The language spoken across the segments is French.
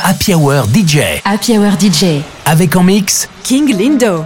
Happy Hour DJ. Happy Hour DJ. Avec en mix King Lindo.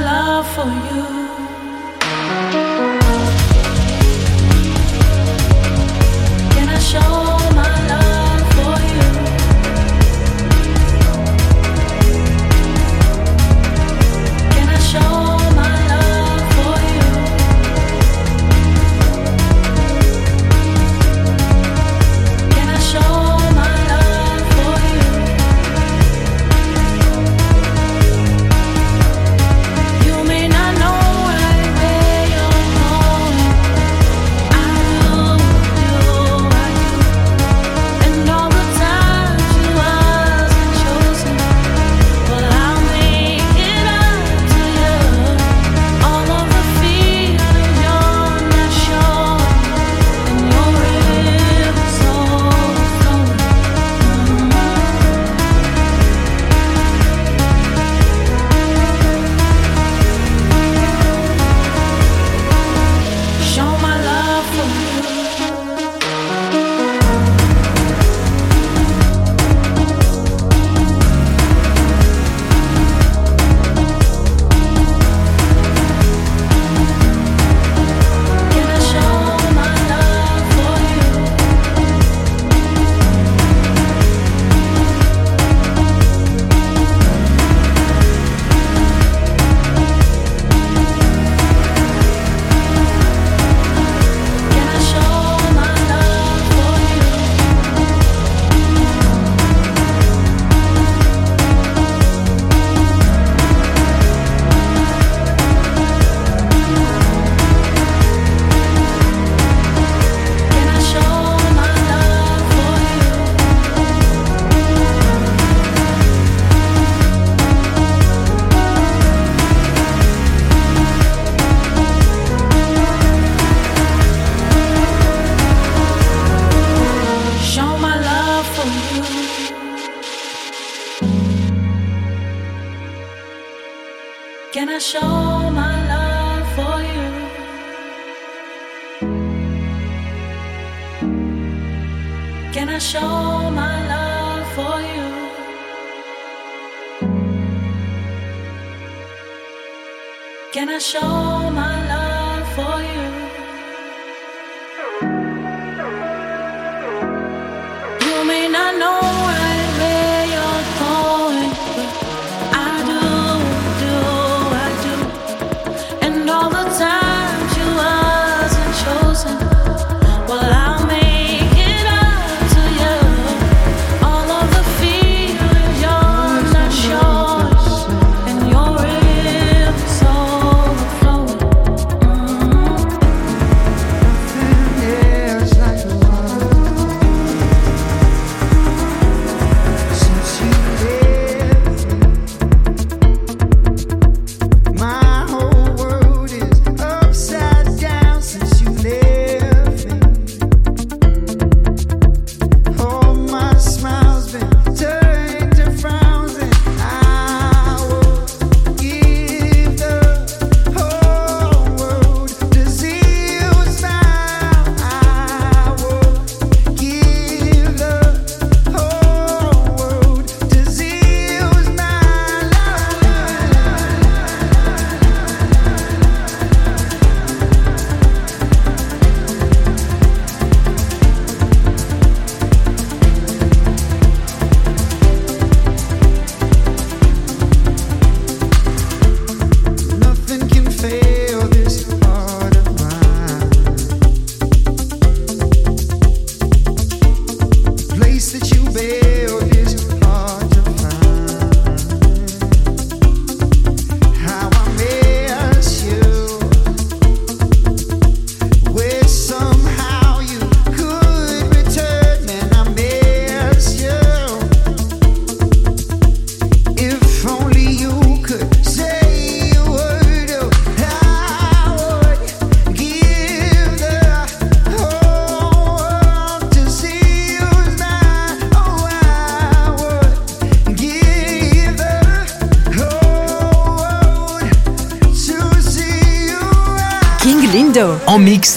love for you.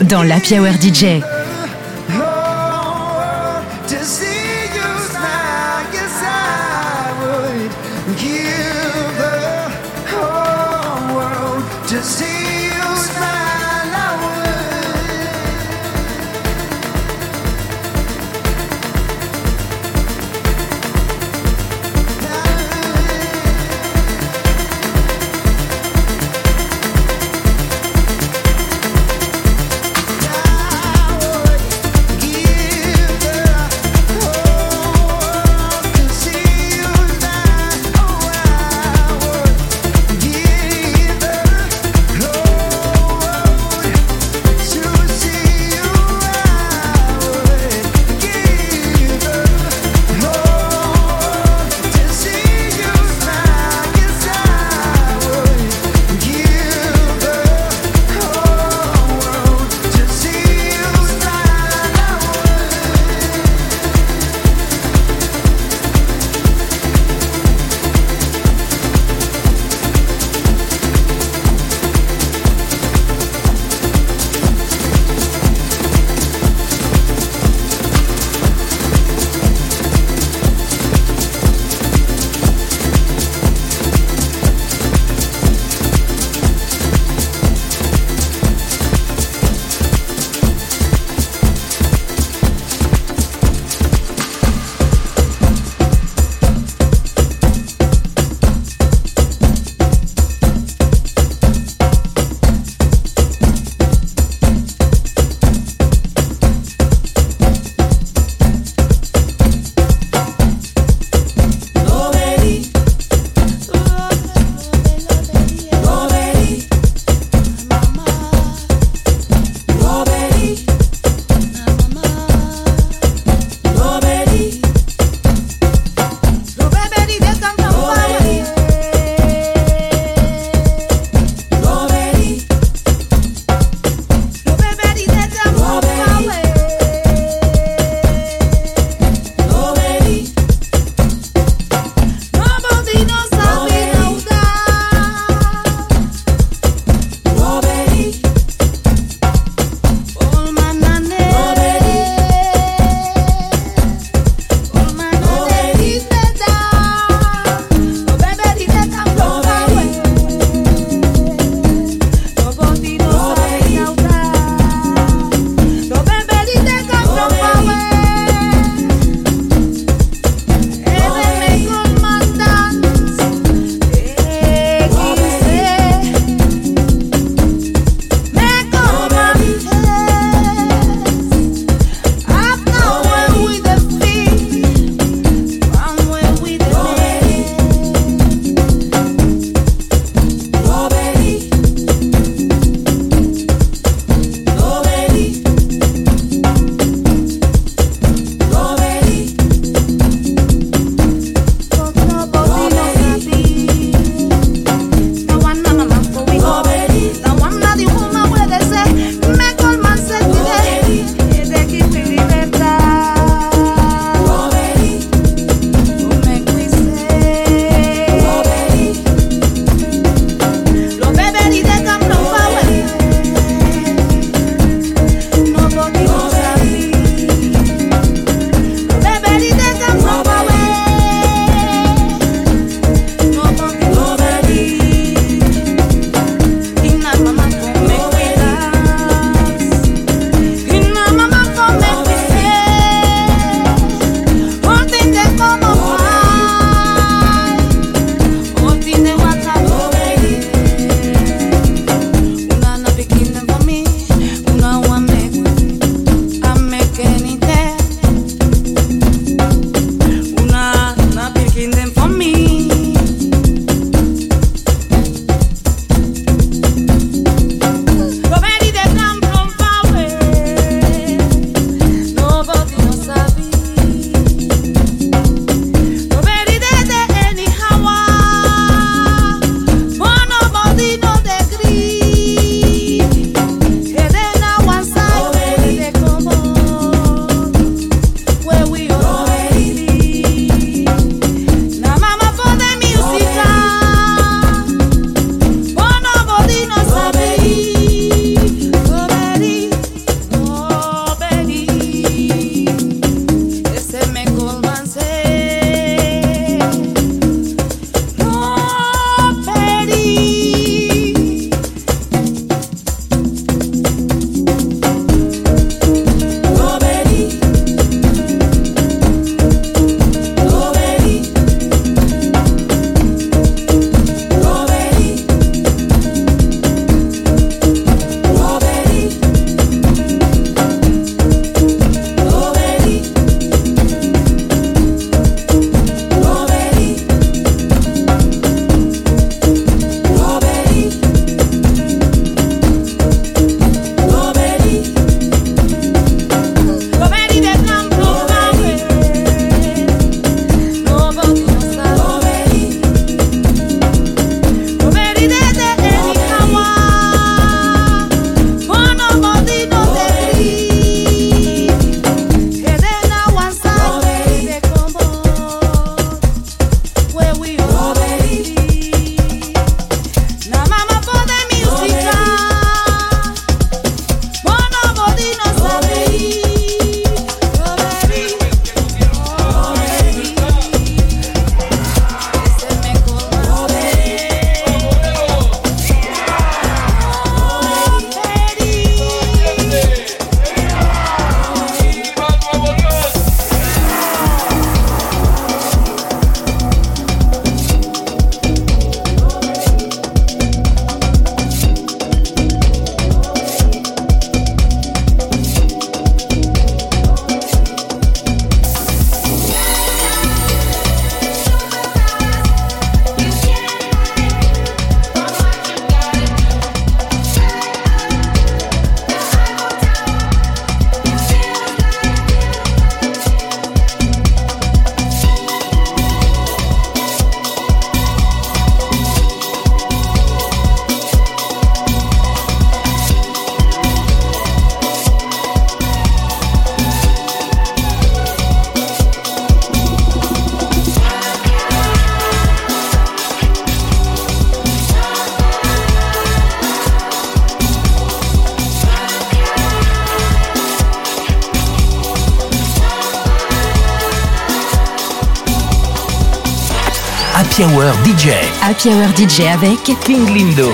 Dans la Hour DJ. Happy Hour DJ avec King Lindo.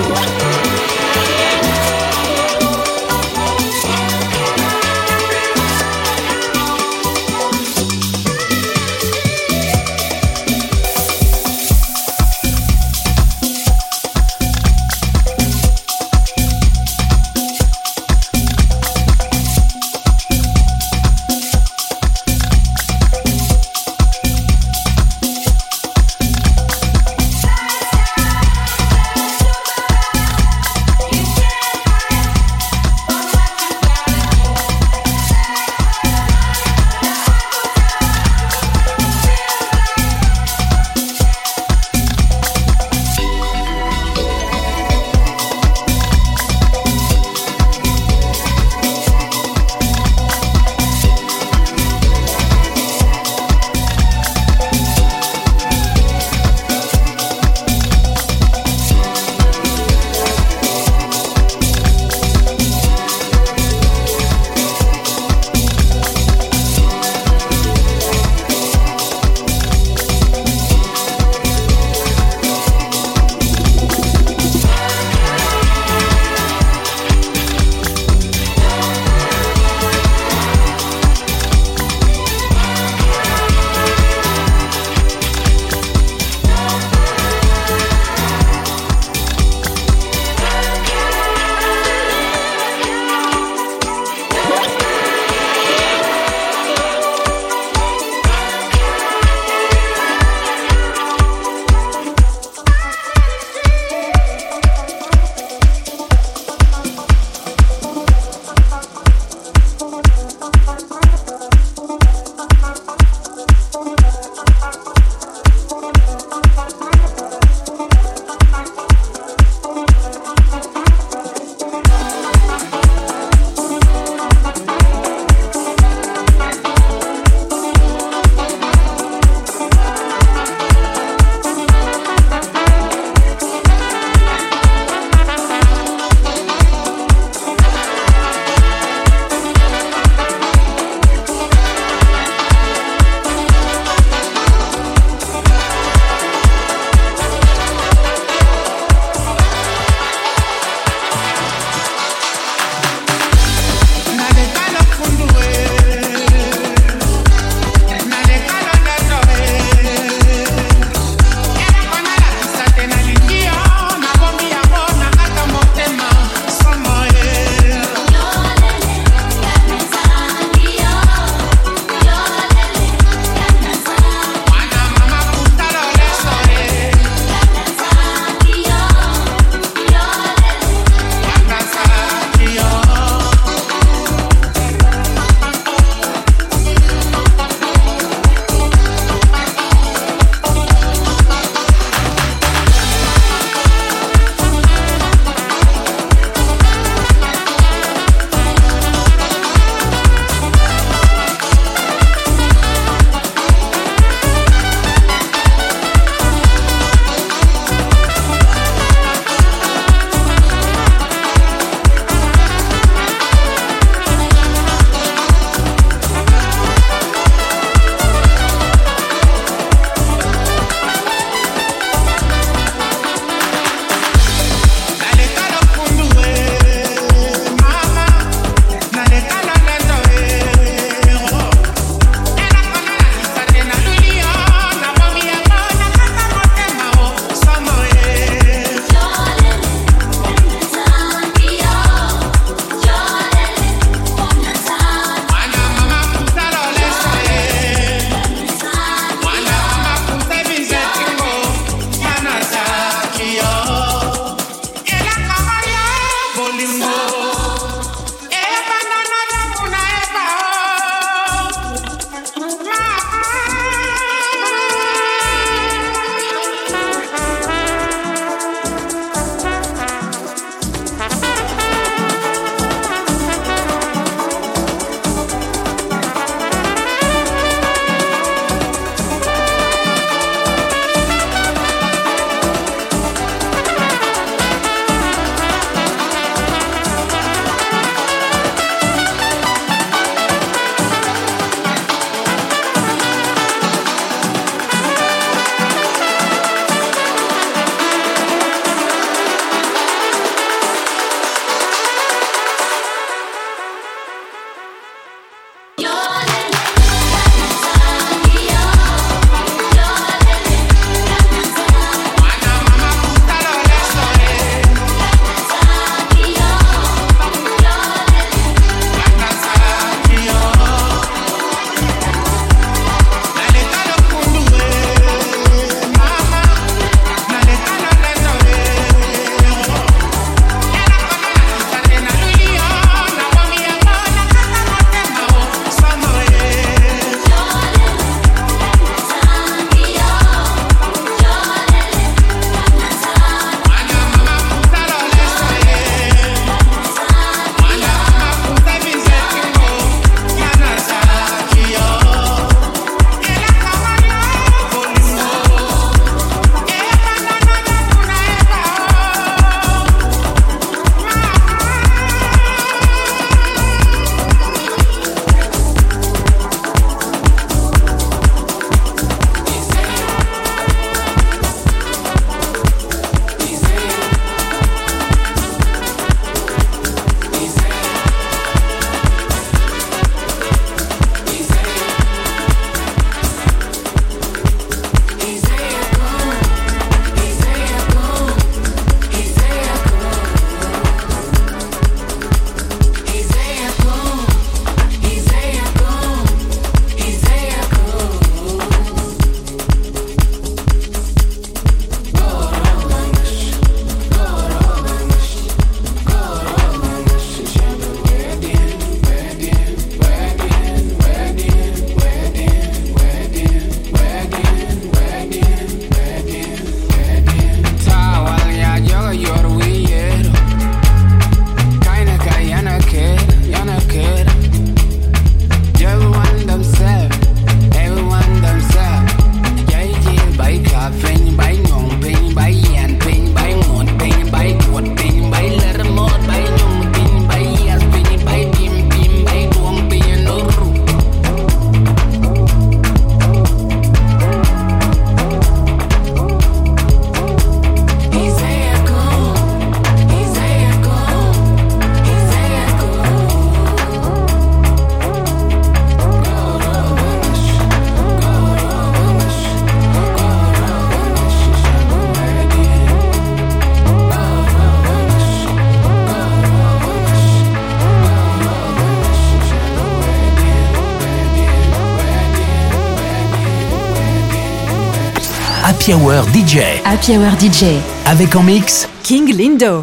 Happy Hour DJ. Happy Hour DJ. Avec en mix King Lindo.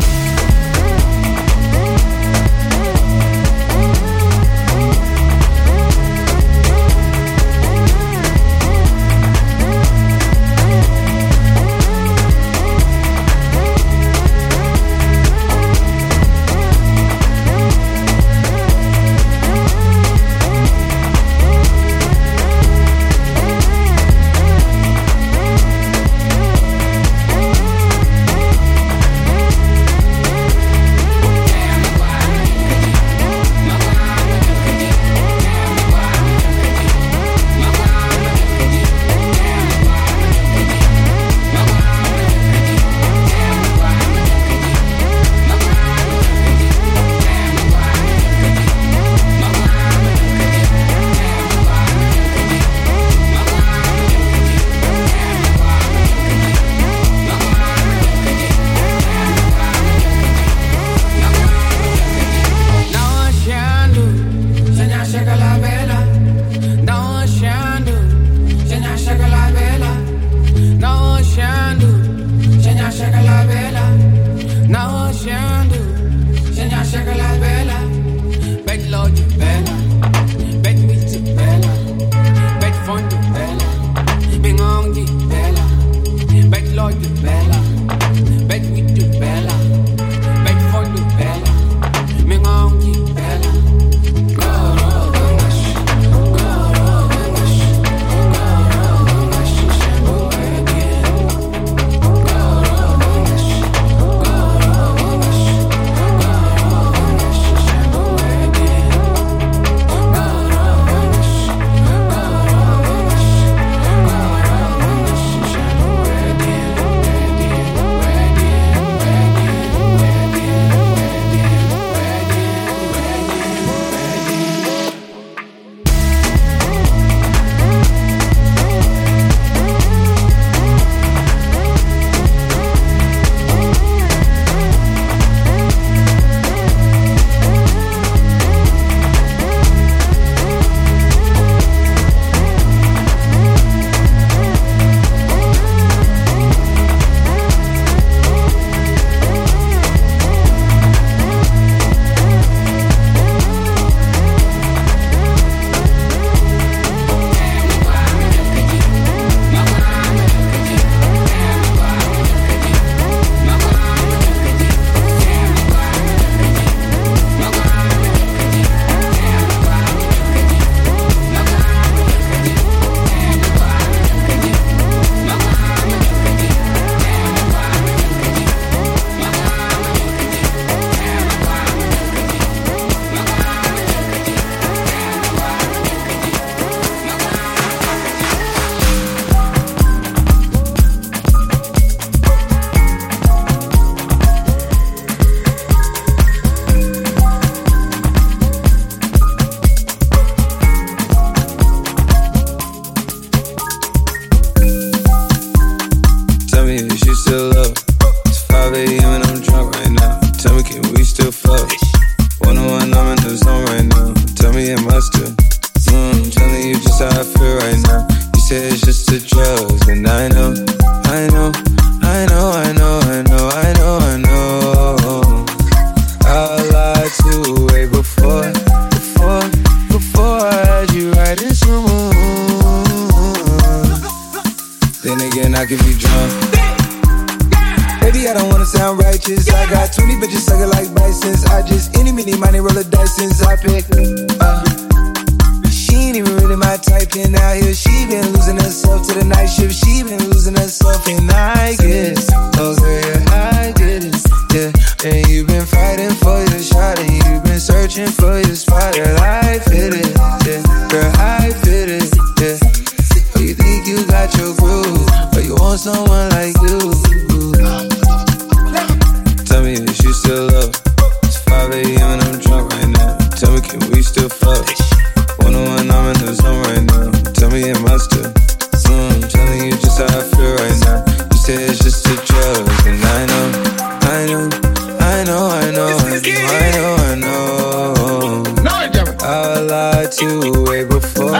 lied to you way before.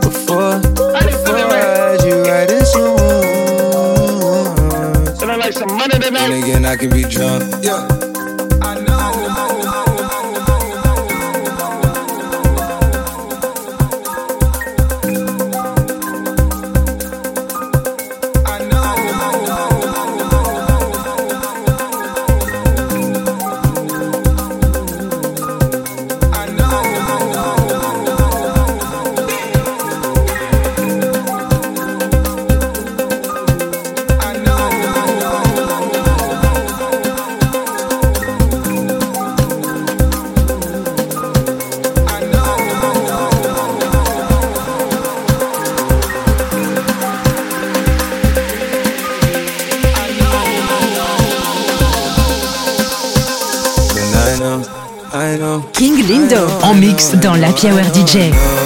Before, before I had you right in so much. And again, I can be drunk. Yeah. Dans la Hour DJ.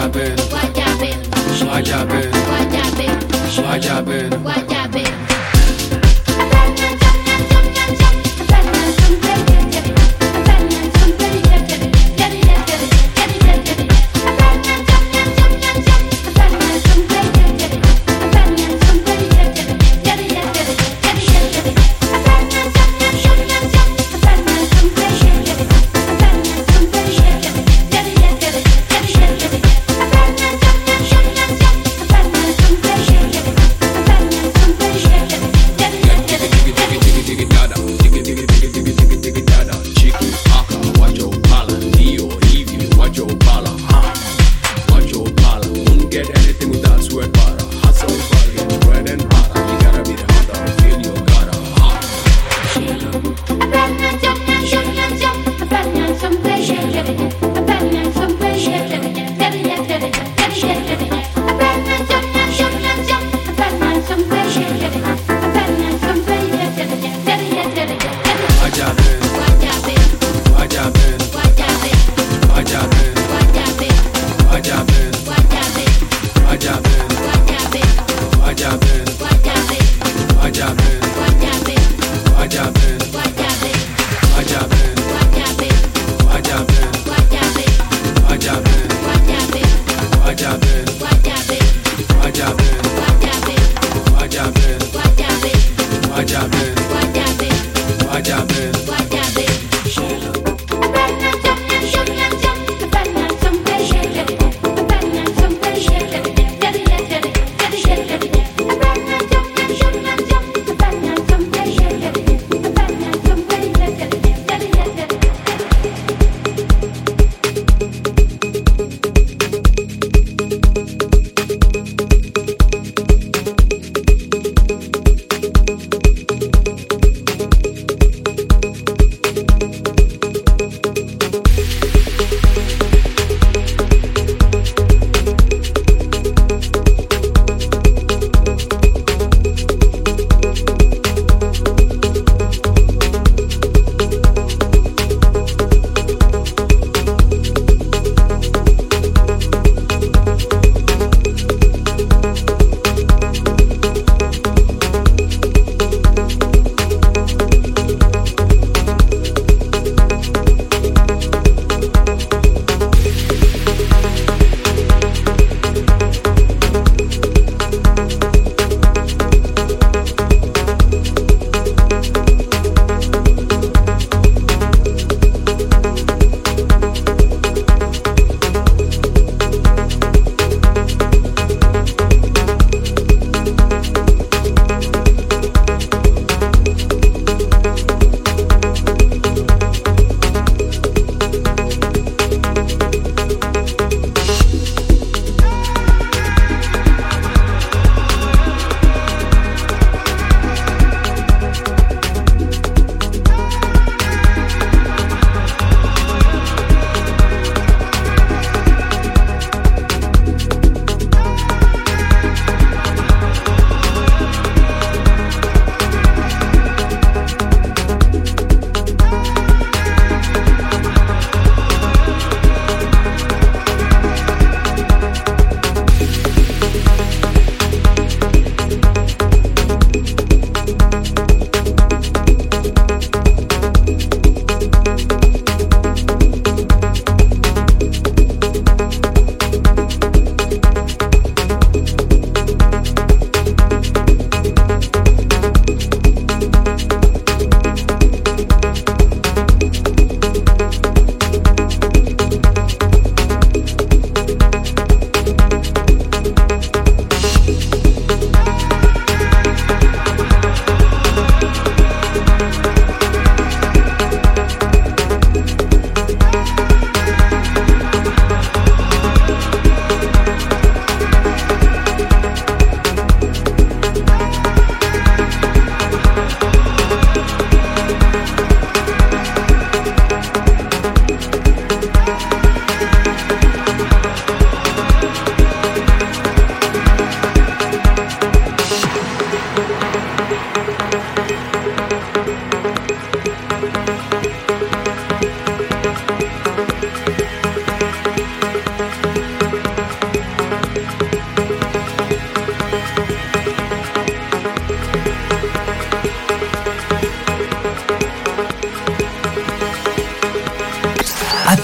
happened? What happened? What happened? What happened? What happened? What happened?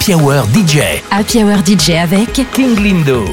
Happy Hour DJ. Happy Hour DJ avec King Lindo.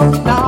down.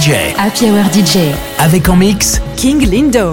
DJ. Happy Hour DJ. Avec en mix King Lindo.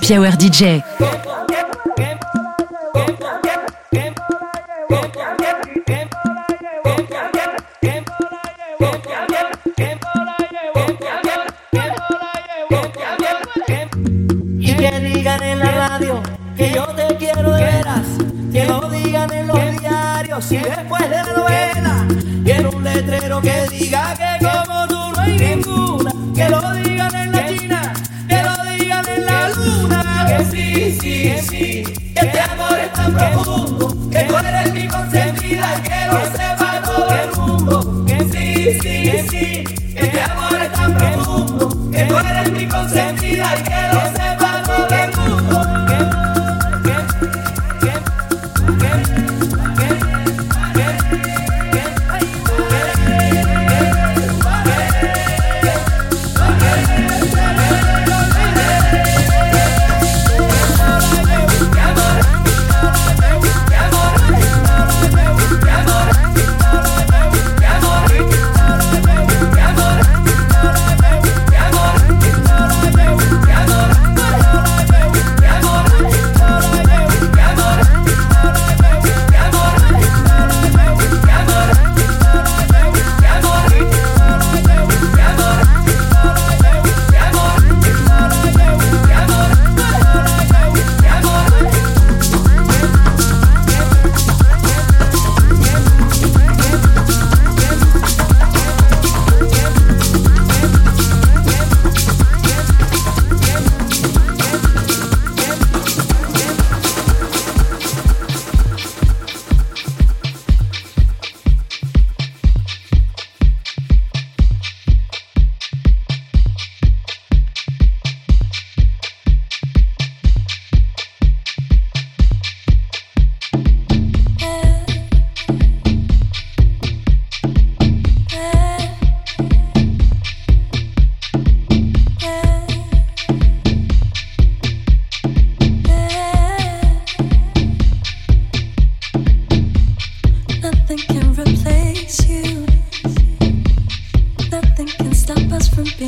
Hour DJ.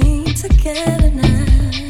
sing together now.